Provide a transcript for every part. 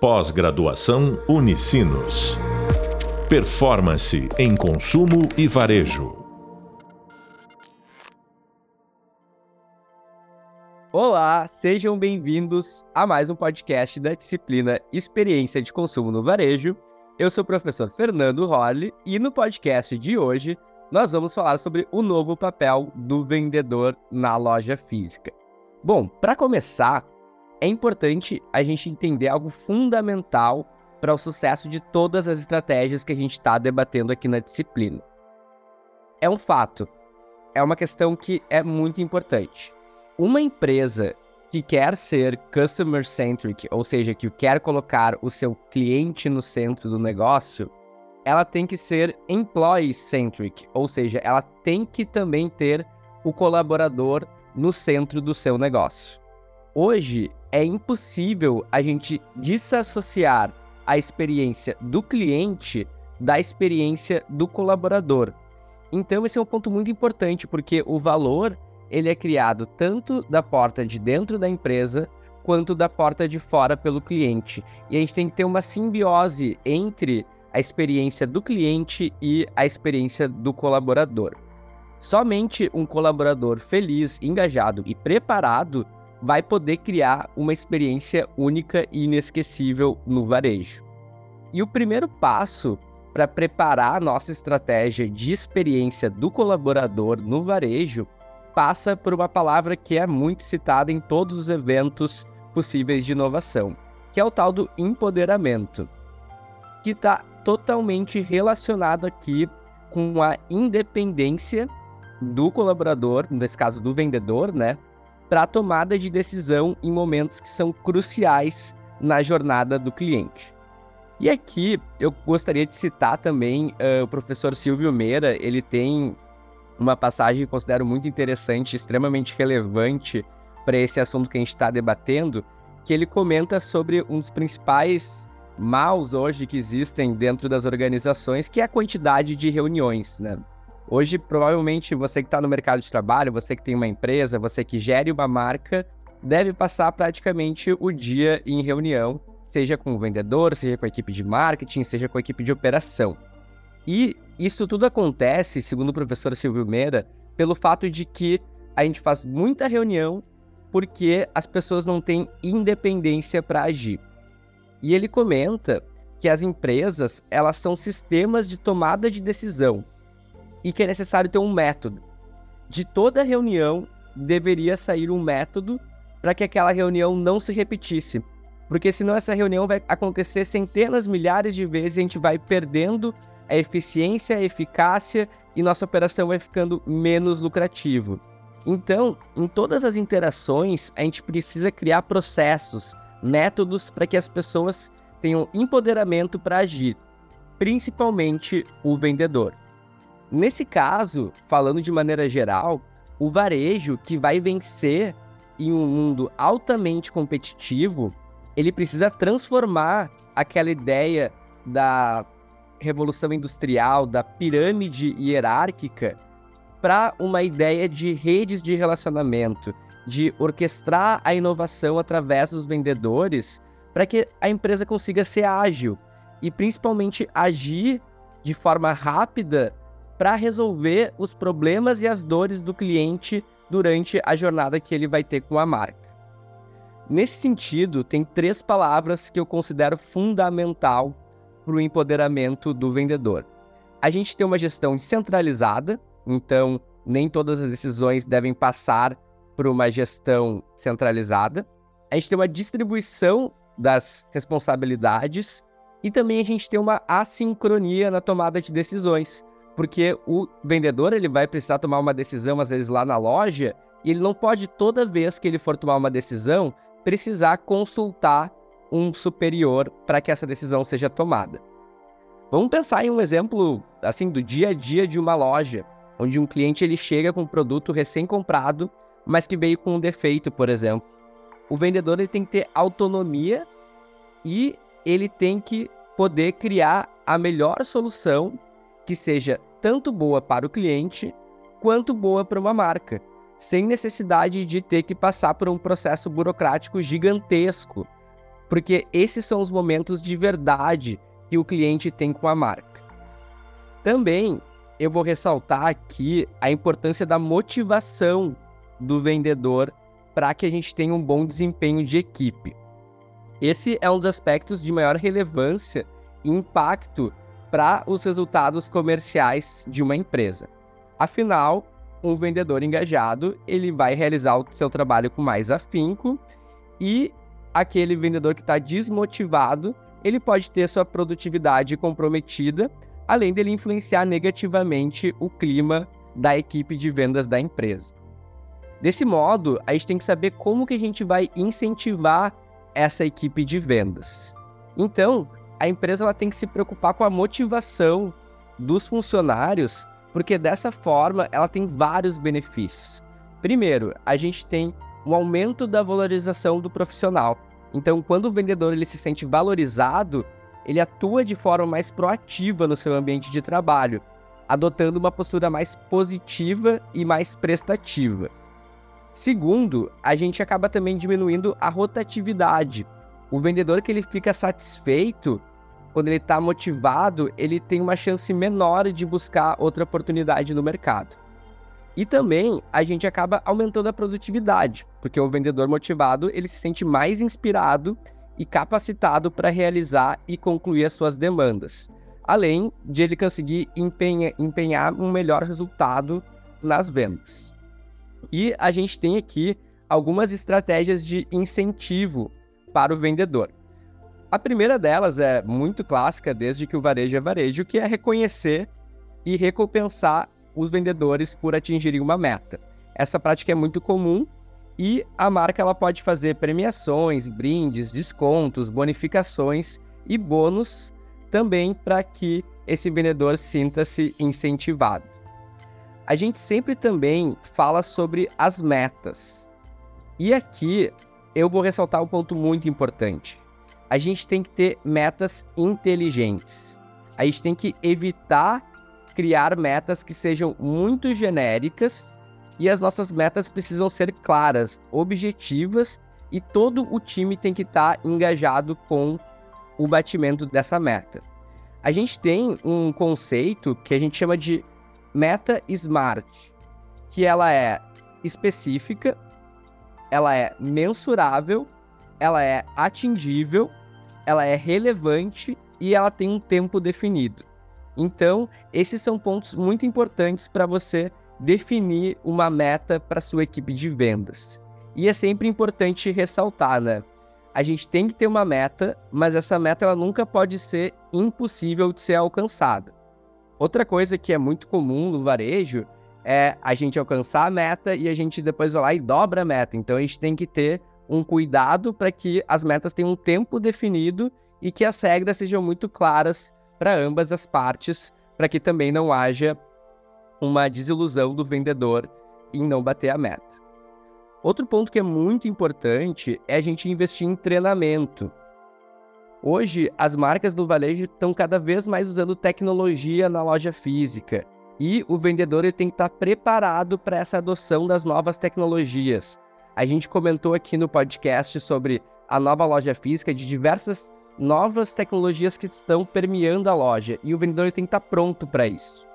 Pós-graduação Unicinos. Performance em consumo e varejo. Olá, sejam bem-vindos a mais um podcast da disciplina Experiência de Consumo no Varejo. Eu sou o professor Fernando Rolli e no podcast de hoje nós vamos falar sobre o novo papel do vendedor na loja física. Bom, para começar, é importante a gente entender algo fundamental para o sucesso de todas as estratégias que a gente está debatendo aqui na disciplina. É um fato, é uma questão que é muito importante. Uma empresa que quer ser customer centric, ou seja, que quer colocar o seu cliente no centro do negócio, ela tem que ser employee centric, ou seja, ela tem que também ter o colaborador no centro do seu negócio. Hoje, é impossível a gente desassociar a experiência do cliente da experiência do colaborador. Então esse é um ponto muito importante porque o valor ele é criado tanto da porta de dentro da empresa quanto da porta de fora pelo cliente. E a gente tem que ter uma simbiose entre a experiência do cliente e a experiência do colaborador. Somente um colaborador feliz, engajado e preparado vai poder criar uma experiência única e inesquecível no varejo. E o primeiro passo para preparar a nossa estratégia de experiência do colaborador no varejo passa por uma palavra que é muito citada em todos os eventos possíveis de inovação, que é o tal do empoderamento, que está totalmente relacionado aqui com a independência do colaborador, nesse caso do vendedor, né, para a tomada de decisão em momentos que são cruciais na jornada do cliente. E aqui eu gostaria de citar também uh, o professor Silvio Meira, ele tem uma passagem que considero muito interessante, extremamente relevante para esse assunto que a gente está debatendo, que ele comenta sobre um dos principais maus hoje que existem dentro das organizações, que é a quantidade de reuniões, né? Hoje, provavelmente, você que está no mercado de trabalho, você que tem uma empresa, você que gere uma marca, deve passar praticamente o dia em reunião, seja com o vendedor, seja com a equipe de marketing, seja com a equipe de operação. E isso tudo acontece, segundo o professor Silvio Meira, pelo fato de que a gente faz muita reunião porque as pessoas não têm independência para agir. E ele comenta que as empresas, elas são sistemas de tomada de decisão e que é necessário ter um método. De toda reunião deveria sair um método para que aquela reunião não se repetisse. Porque senão essa reunião vai acontecer centenas, milhares de vezes e a gente vai perdendo a eficiência, a eficácia e nossa operação vai ficando menos lucrativo. Então, em todas as interações, a gente precisa criar processos, métodos para que as pessoas tenham empoderamento para agir, principalmente o vendedor. Nesse caso, falando de maneira geral, o varejo que vai vencer em um mundo altamente competitivo, ele precisa transformar aquela ideia da revolução industrial, da pirâmide hierárquica, para uma ideia de redes de relacionamento, de orquestrar a inovação através dos vendedores, para que a empresa consiga ser ágil e principalmente agir de forma rápida para resolver os problemas e as dores do cliente durante a jornada que ele vai ter com a marca. Nesse sentido, tem três palavras que eu considero fundamental para o empoderamento do vendedor. A gente tem uma gestão centralizada, então nem todas as decisões devem passar por uma gestão centralizada. A gente tem uma distribuição das responsabilidades e também a gente tem uma assincronia na tomada de decisões porque o vendedor ele vai precisar tomar uma decisão às vezes lá na loja e ele não pode toda vez que ele for tomar uma decisão precisar consultar um superior para que essa decisão seja tomada. Vamos pensar em um exemplo assim do dia a dia de uma loja, onde um cliente ele chega com um produto recém-comprado, mas que veio com um defeito, por exemplo. O vendedor ele tem que ter autonomia e ele tem que poder criar a melhor solução que seja tanto boa para o cliente quanto boa para uma marca, sem necessidade de ter que passar por um processo burocrático gigantesco porque esses são os momentos de verdade que o cliente tem com a marca. Também eu vou ressaltar aqui a importância da motivação do vendedor para que a gente tenha um bom desempenho de equipe. Esse é um dos aspectos de maior relevância e impacto para os resultados comerciais de uma empresa. Afinal, um vendedor engajado, ele vai realizar o seu trabalho com mais afinco e aquele vendedor que está desmotivado, ele pode ter sua produtividade comprometida, além dele influenciar negativamente o clima da equipe de vendas da empresa. Desse modo, a gente tem que saber como que a gente vai incentivar essa equipe de vendas. Então, a empresa ela tem que se preocupar com a motivação dos funcionários, porque dessa forma ela tem vários benefícios. Primeiro, a gente tem um aumento da valorização do profissional. Então, quando o vendedor ele se sente valorizado, ele atua de forma mais proativa no seu ambiente de trabalho, adotando uma postura mais positiva e mais prestativa. Segundo, a gente acaba também diminuindo a rotatividade. O vendedor que ele fica satisfeito, quando ele está motivado, ele tem uma chance menor de buscar outra oportunidade no mercado. E também a gente acaba aumentando a produtividade, porque o vendedor motivado ele se sente mais inspirado e capacitado para realizar e concluir as suas demandas, além de ele conseguir empenha, empenhar um melhor resultado nas vendas. E a gente tem aqui algumas estratégias de incentivo para o vendedor. A primeira delas é muito clássica desde que o varejo é varejo, que é reconhecer e recompensar os vendedores por atingirem uma meta. Essa prática é muito comum e a marca ela pode fazer premiações, brindes, descontos, bonificações e bônus também para que esse vendedor sinta-se incentivado. A gente sempre também fala sobre as metas. E aqui eu vou ressaltar um ponto muito importante a gente tem que ter metas inteligentes. A gente tem que evitar criar metas que sejam muito genéricas e as nossas metas precisam ser claras, objetivas e todo o time tem que estar tá engajado com o batimento dessa meta. A gente tem um conceito que a gente chama de meta smart, que ela é específica, ela é mensurável, ela é atingível ela é relevante e ela tem um tempo definido. Então, esses são pontos muito importantes para você definir uma meta para sua equipe de vendas. E é sempre importante ressaltar, né? A gente tem que ter uma meta, mas essa meta ela nunca pode ser impossível de ser alcançada. Outra coisa que é muito comum no varejo é a gente alcançar a meta e a gente depois vai lá e dobra a meta. Então a gente tem que ter um cuidado para que as metas tenham um tempo definido e que as regras sejam muito claras para ambas as partes, para que também não haja uma desilusão do vendedor em não bater a meta. Outro ponto que é muito importante é a gente investir em treinamento. Hoje, as marcas do varejo estão cada vez mais usando tecnologia na loja física e o vendedor ele tem que estar preparado para essa adoção das novas tecnologias. A gente comentou aqui no podcast sobre a nova loja física de diversas novas tecnologias que estão permeando a loja e o vendedor tem que estar pronto para isso.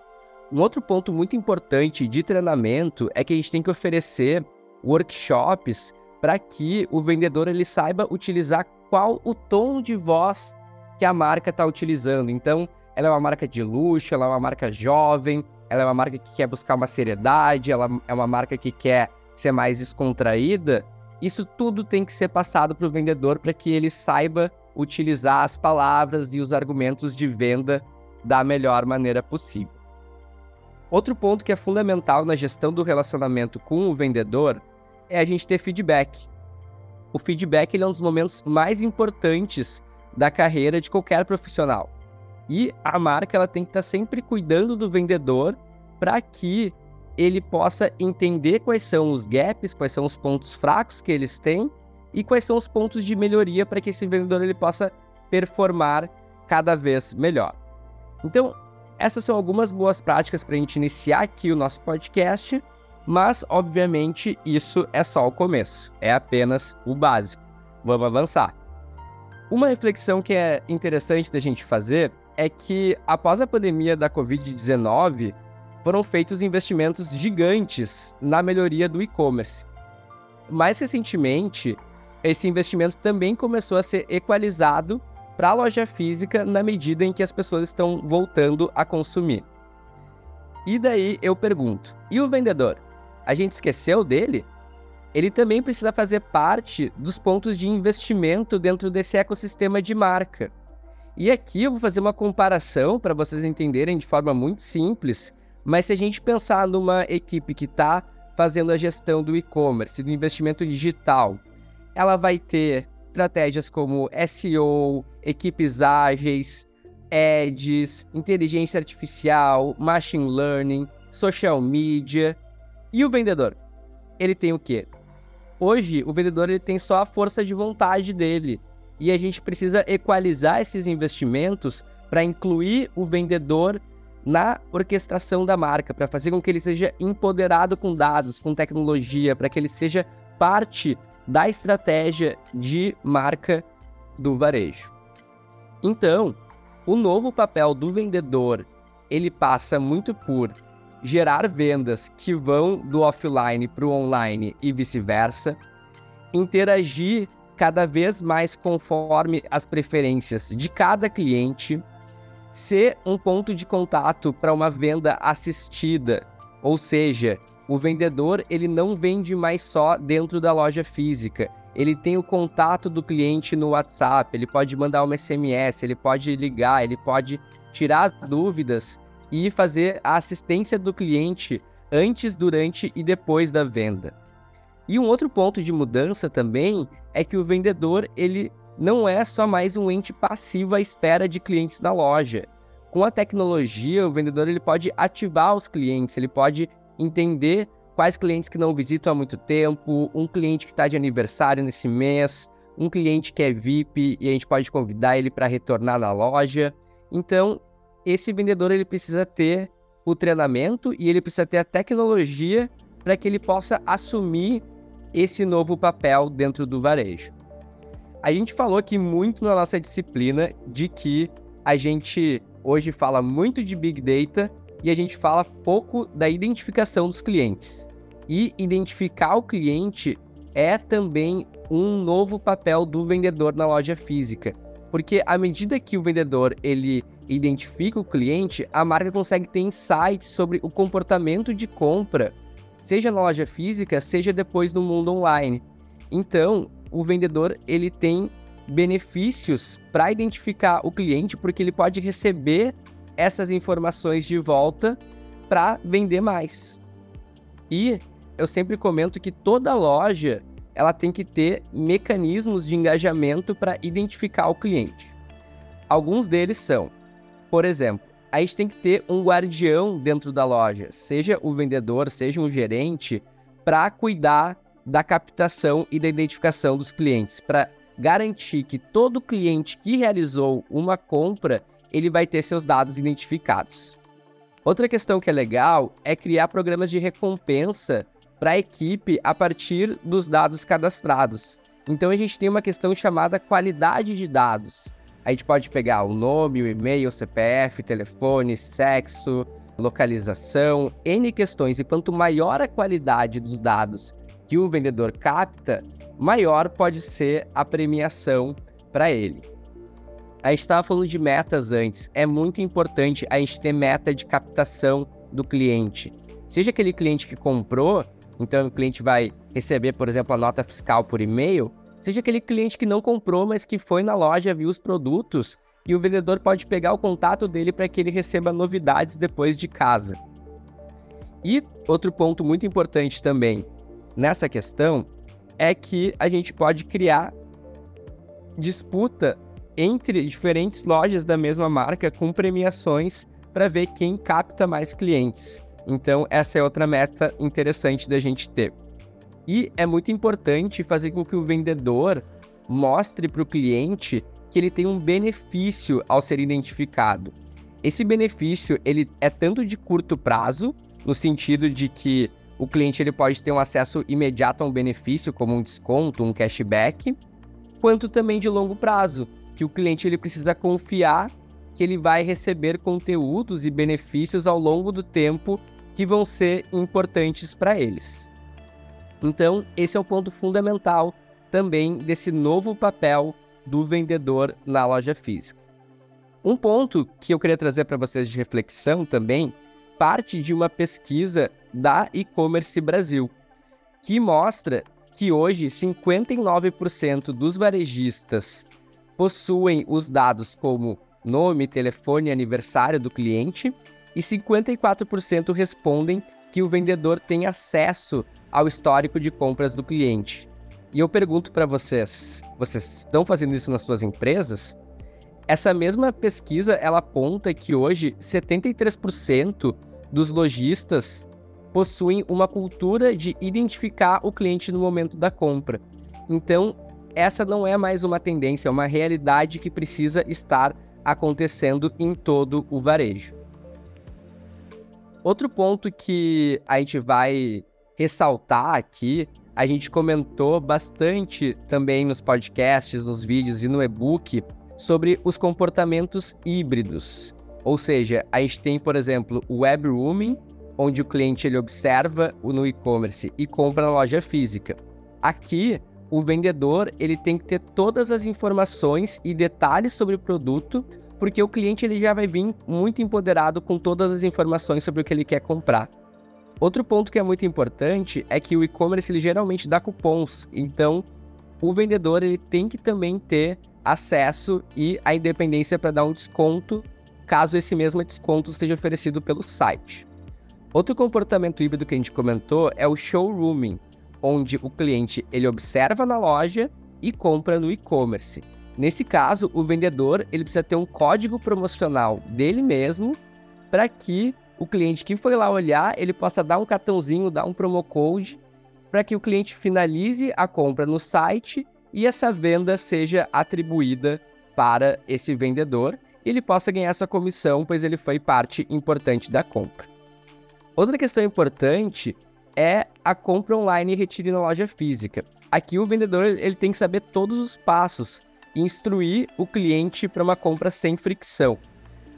Um outro ponto muito importante de treinamento é que a gente tem que oferecer workshops para que o vendedor ele saiba utilizar qual o tom de voz que a marca está utilizando. Então, ela é uma marca de luxo, ela é uma marca jovem, ela é uma marca que quer buscar uma seriedade, ela é uma marca que quer ser mais descontraída, isso tudo tem que ser passado para o vendedor para que ele saiba utilizar as palavras e os argumentos de venda da melhor maneira possível. Outro ponto que é fundamental na gestão do relacionamento com o vendedor é a gente ter feedback. O feedback é um dos momentos mais importantes da carreira de qualquer profissional. E a marca ela tem que estar sempre cuidando do vendedor para que ele possa entender quais são os gaps, quais são os pontos fracos que eles têm e quais são os pontos de melhoria para que esse vendedor ele possa performar cada vez melhor. Então, essas são algumas boas práticas para a gente iniciar aqui o nosso podcast, mas obviamente isso é só o começo, é apenas o básico. Vamos avançar. Uma reflexão que é interessante da gente fazer é que após a pandemia da Covid-19, foram feitos investimentos gigantes na melhoria do e-commerce. Mais recentemente, esse investimento também começou a ser equalizado para a loja física na medida em que as pessoas estão voltando a consumir. E daí eu pergunto: e o vendedor? A gente esqueceu dele? Ele também precisa fazer parte dos pontos de investimento dentro desse ecossistema de marca. E aqui eu vou fazer uma comparação para vocês entenderem de forma muito simples, mas se a gente pensar numa equipe que está fazendo a gestão do e-commerce, do investimento digital, ela vai ter estratégias como SEO, equipes ágeis, ads, inteligência artificial, machine learning, social media. E o vendedor? Ele tem o quê? Hoje, o vendedor ele tem só a força de vontade dele. E a gente precisa equalizar esses investimentos para incluir o vendedor na orquestração da marca, para fazer com que ele seja empoderado com dados, com tecnologia, para que ele seja parte da estratégia de marca do varejo. Então, o novo papel do vendedor, ele passa muito por gerar vendas que vão do offline para o online e vice-versa, interagir cada vez mais conforme as preferências de cada cliente, ser um ponto de contato para uma venda assistida, ou seja, o vendedor ele não vende mais só dentro da loja física. Ele tem o contato do cliente no WhatsApp, ele pode mandar uma SMS, ele pode ligar, ele pode tirar dúvidas e fazer a assistência do cliente antes, durante e depois da venda. E um outro ponto de mudança também é que o vendedor ele não é só mais um ente passivo à espera de clientes na loja. Com a tecnologia, o vendedor ele pode ativar os clientes, ele pode entender quais clientes que não visitam há muito tempo, um cliente que está de aniversário nesse mês, um cliente que é VIP e a gente pode convidar ele para retornar na loja. Então, esse vendedor ele precisa ter o treinamento e ele precisa ter a tecnologia para que ele possa assumir esse novo papel dentro do varejo. A gente falou aqui muito na nossa disciplina de que a gente hoje fala muito de Big Data e a gente fala pouco da identificação dos clientes. E identificar o cliente é também um novo papel do vendedor na loja física, porque à medida que o vendedor ele identifica o cliente, a marca consegue ter insights sobre o comportamento de compra, seja na loja física, seja depois no mundo online. Então, o vendedor ele tem benefícios para identificar o cliente, porque ele pode receber essas informações de volta para vender mais. E eu sempre comento que toda loja ela tem que ter mecanismos de engajamento para identificar o cliente. Alguns deles são, por exemplo, a gente tem que ter um guardião dentro da loja, seja o vendedor, seja um gerente, para cuidar da captação e da identificação dos clientes, para garantir que todo cliente que realizou uma compra ele vai ter seus dados identificados. Outra questão que é legal é criar programas de recompensa para a equipe a partir dos dados cadastrados. Então a gente tem uma questão chamada qualidade de dados. A gente pode pegar o nome, o e-mail, o CPF, telefone, sexo, localização, N questões. E quanto maior a qualidade dos dados que o vendedor capta, maior pode ser a premiação para ele. A gente estava falando de metas antes. É muito importante a gente ter meta de captação do cliente. Seja aquele cliente que comprou, então o cliente vai receber, por exemplo, a nota fiscal por e-mail, seja aquele cliente que não comprou, mas que foi na loja, viu os produtos e o vendedor pode pegar o contato dele para que ele receba novidades depois de casa. E outro ponto muito importante também nessa questão é que a gente pode criar disputa entre diferentes lojas da mesma marca com premiações para ver quem capta mais clientes. Então, essa é outra meta interessante da gente ter. E é muito importante fazer com que o vendedor mostre para o cliente que ele tem um benefício ao ser identificado. Esse benefício ele é tanto de curto prazo, no sentido de que o cliente ele pode ter um acesso imediato a um benefício, como um desconto, um cashback, quanto também de longo prazo, que o cliente ele precisa confiar que ele vai receber conteúdos e benefícios ao longo do tempo que vão ser importantes para eles. Então, esse é o ponto fundamental também desse novo papel do vendedor na loja física. Um ponto que eu queria trazer para vocês de reflexão também parte de uma pesquisa da e-commerce Brasil, que mostra que hoje 59% dos varejistas possuem os dados como nome, telefone e aniversário do cliente, e 54% respondem que o vendedor tem acesso ao histórico de compras do cliente. E eu pergunto para vocês, vocês estão fazendo isso nas suas empresas? Essa mesma pesquisa ela aponta que hoje 73% dos lojistas possuem uma cultura de identificar o cliente no momento da compra. Então, essa não é mais uma tendência, é uma realidade que precisa estar acontecendo em todo o varejo. Outro ponto que a gente vai ressaltar aqui, a gente comentou bastante também nos podcasts, nos vídeos e no e-book sobre os comportamentos híbridos. Ou seja, a gente tem, por exemplo, o web rooming, onde o cliente ele observa no e-commerce e compra na loja física. Aqui, o vendedor ele tem que ter todas as informações e detalhes sobre o produto, porque o cliente ele já vai vir muito empoderado com todas as informações sobre o que ele quer comprar. Outro ponto que é muito importante é que o e-commerce ele geralmente dá cupons, então o vendedor ele tem que também ter acesso e a independência para dar um desconto, caso esse mesmo desconto esteja oferecido pelo site. Outro comportamento híbrido que a gente comentou é o showrooming, onde o cliente ele observa na loja e compra no e-commerce. Nesse caso, o vendedor ele precisa ter um código promocional dele mesmo para que o cliente que foi lá olhar ele possa dar um cartãozinho, dar um promo code para que o cliente finalize a compra no site e essa venda seja atribuída para esse vendedor e ele possa ganhar sua comissão, pois ele foi parte importante da compra. Outra questão importante é a compra online e retire na loja física. Aqui o vendedor ele tem que saber todos os passos e instruir o cliente para uma compra sem fricção.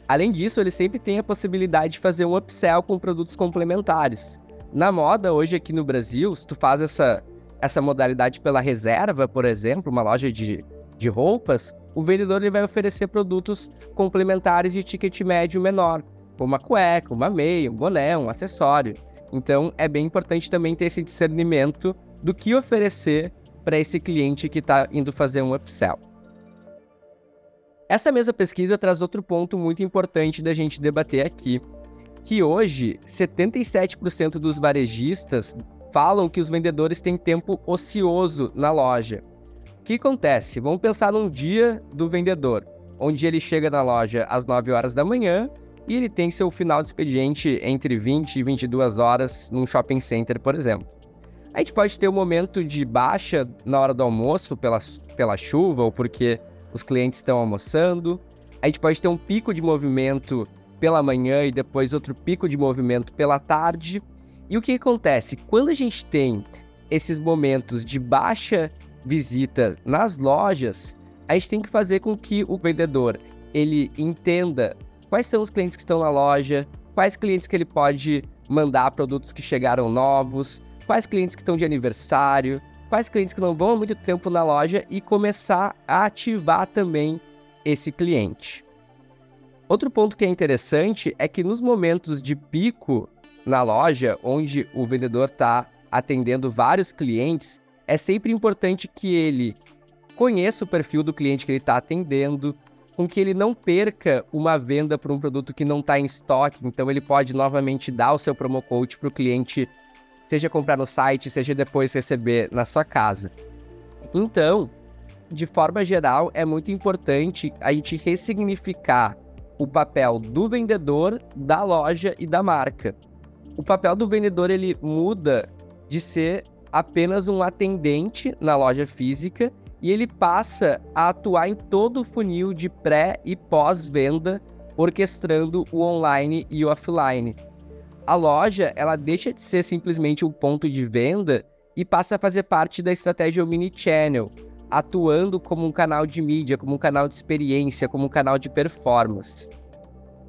Além disso, ele sempre tem a possibilidade de fazer um upsell com produtos complementares. Na moda, hoje aqui no Brasil, se tu faz essa, essa modalidade pela reserva, por exemplo, uma loja de, de roupas, o vendedor ele vai oferecer produtos complementares de ticket médio menor, como uma cueca, uma meia, um boné, um acessório. Então, é bem importante também ter esse discernimento do que oferecer para esse cliente que está indo fazer um upsell. Essa mesma pesquisa traz outro ponto muito importante da gente debater aqui, que hoje 77% dos varejistas falam que os vendedores têm tempo ocioso na loja. O que acontece? Vamos pensar num dia do vendedor, onde ele chega na loja às 9 horas da manhã e ele tem seu final de expediente entre 20 e 22 horas num shopping center, por exemplo. A gente pode ter um momento de baixa na hora do almoço pela, pela chuva ou porque os clientes estão almoçando. A gente pode ter um pico de movimento pela manhã e depois outro pico de movimento pela tarde. E o que acontece? Quando a gente tem esses momentos de baixa visita nas lojas, a gente tem que fazer com que o vendedor ele entenda quais são os clientes que estão na loja, quais clientes que ele pode mandar produtos que chegaram novos, quais clientes que estão de aniversário, quais clientes que não vão há muito tempo na loja e começar a ativar também esse cliente. Outro ponto que é interessante é que nos momentos de pico na loja, onde o vendedor está atendendo vários clientes, é sempre importante que ele conheça o perfil do cliente que ele está atendendo, com que ele não perca uma venda por um produto que não está em estoque. Então ele pode novamente dar o seu promo code para o cliente, seja comprar no site, seja depois receber na sua casa. Então, de forma geral, é muito importante a gente ressignificar o papel do vendedor, da loja e da marca. O papel do vendedor ele muda de ser apenas um atendente na loja física e ele passa a atuar em todo o funil de pré e pós-venda, orquestrando o online e o offline. A loja, ela deixa de ser simplesmente um ponto de venda e passa a fazer parte da estratégia omnichannel, atuando como um canal de mídia, como um canal de experiência, como um canal de performance.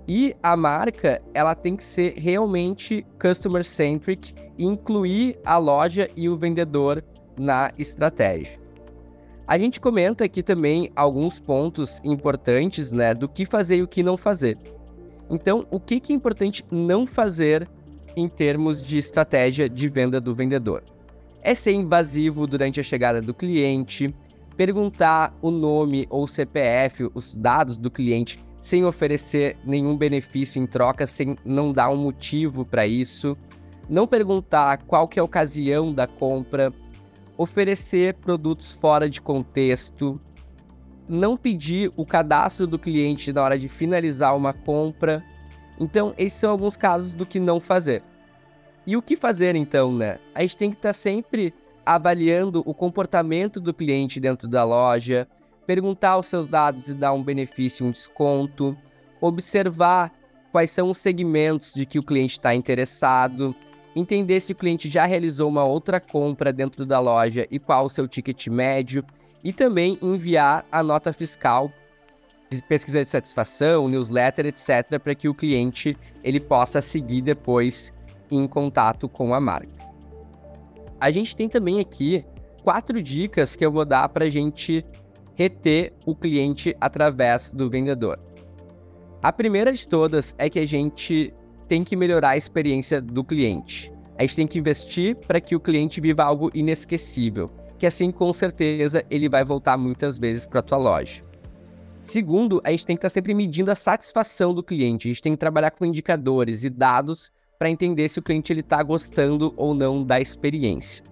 E a marca, ela tem que ser realmente customer centric incluir a loja e o vendedor na estratégia. A gente comenta aqui também alguns pontos importantes, né, do que fazer e o que não fazer. Então, o que, que é importante não fazer em termos de estratégia de venda do vendedor? É ser invasivo durante a chegada do cliente, perguntar o nome ou CPF, os dados do cliente, sem oferecer nenhum benefício em troca, sem não dar um motivo para isso, não perguntar qual que é a ocasião da compra, oferecer produtos fora de contexto, não pedir o cadastro do cliente na hora de finalizar uma compra. Então, esses são alguns casos do que não fazer. E o que fazer então, né? A gente tem que estar tá sempre avaliando o comportamento do cliente dentro da loja, perguntar os seus dados e dar um benefício, um desconto, observar quais são os segmentos de que o cliente está interessado, entender se o cliente já realizou uma outra compra dentro da loja e qual o seu ticket médio, e também enviar a nota fiscal, pesquisa de satisfação, newsletter, etc, para que o cliente ele possa seguir depois em contato com a marca. A gente tem também aqui quatro dicas que eu vou dar para a gente reter o cliente através do vendedor. A primeira de todas é que a gente tem que melhorar a experiência do cliente. A gente tem que investir para que o cliente viva algo inesquecível, que assim com certeza ele vai voltar muitas vezes para a tua loja. Segundo, a gente tem que estar tá sempre medindo a satisfação do cliente. A gente tem que trabalhar com indicadores e dados para entender se o cliente está gostando ou não da experiência.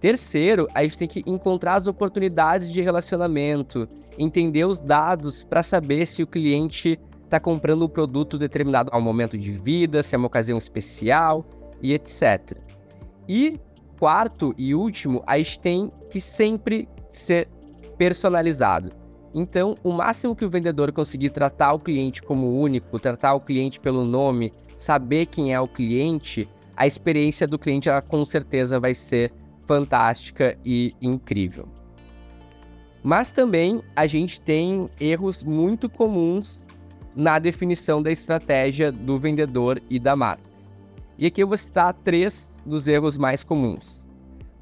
Terceiro, a gente tem que encontrar as oportunidades de relacionamento, entender os dados para saber se o cliente está comprando um produto determinado ao momento de vida, se é uma ocasião especial e etc. E quarto e último, a gente tem que sempre ser personalizado. Então, o máximo que o vendedor conseguir tratar o cliente como único, tratar o cliente pelo nome, saber quem é o cliente, a experiência do cliente ela, com certeza vai ser fantástica e incrível. Mas também a gente tem erros muito comuns na definição da estratégia do vendedor e da marca. E aqui eu vou citar três dos erros mais comuns.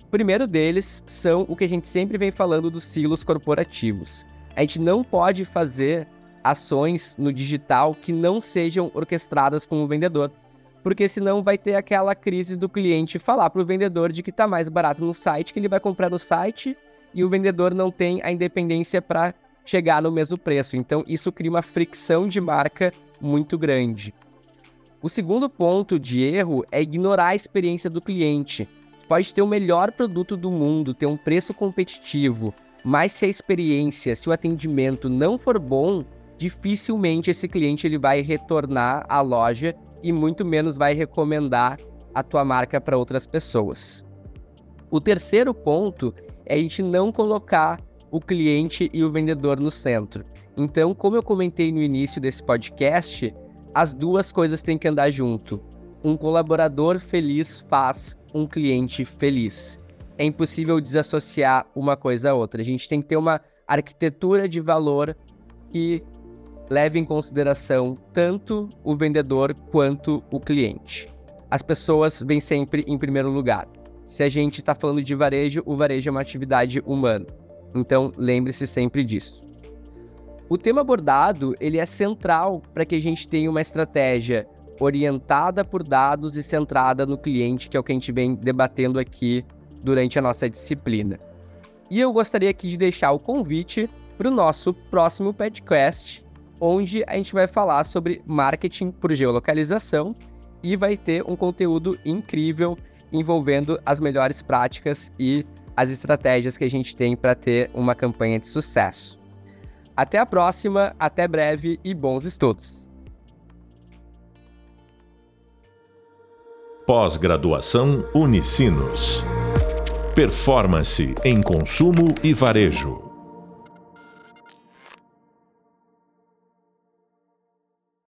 O primeiro deles são o que a gente sempre vem falando dos silos corporativos. A gente não pode fazer ações no digital que não sejam orquestradas com o vendedor, porque senão vai ter aquela crise do cliente falar para o vendedor de que está mais barato no site, que ele vai comprar no site e o vendedor não tem a independência para chegar no mesmo preço. Então, isso cria uma fricção de marca muito grande. O segundo ponto de erro é ignorar a experiência do cliente. Pode ter o melhor produto do mundo, ter um preço competitivo, mas se a experiência, se o atendimento não for bom, dificilmente esse cliente ele vai retornar à loja e muito menos vai recomendar a tua marca para outras pessoas. O terceiro ponto é a gente não colocar o cliente e o vendedor no centro. Então, como eu comentei no início desse podcast, as duas coisas têm que andar junto. Um colaborador feliz faz um cliente feliz. É impossível desassociar uma coisa a outra. A gente tem que ter uma arquitetura de valor que leve em consideração tanto o vendedor quanto o cliente. As pessoas vêm sempre em primeiro lugar. Se a gente está falando de varejo, o varejo é uma atividade humana. Então, lembre-se sempre disso. O tema abordado, ele é central para que a gente tenha uma estratégia orientada por dados e centrada no cliente, que é o que a gente vem debatendo aqui durante a nossa disciplina. E eu gostaria aqui de deixar o convite para o nosso próximo podcast, onde a gente vai falar sobre marketing por geolocalização e vai ter um conteúdo incrível envolvendo as melhores práticas e as estratégias que a gente tem para ter uma campanha de sucesso. Até a próxima, até breve e bons estudos! Pós-graduação Unicinos. Performance em consumo e varejo.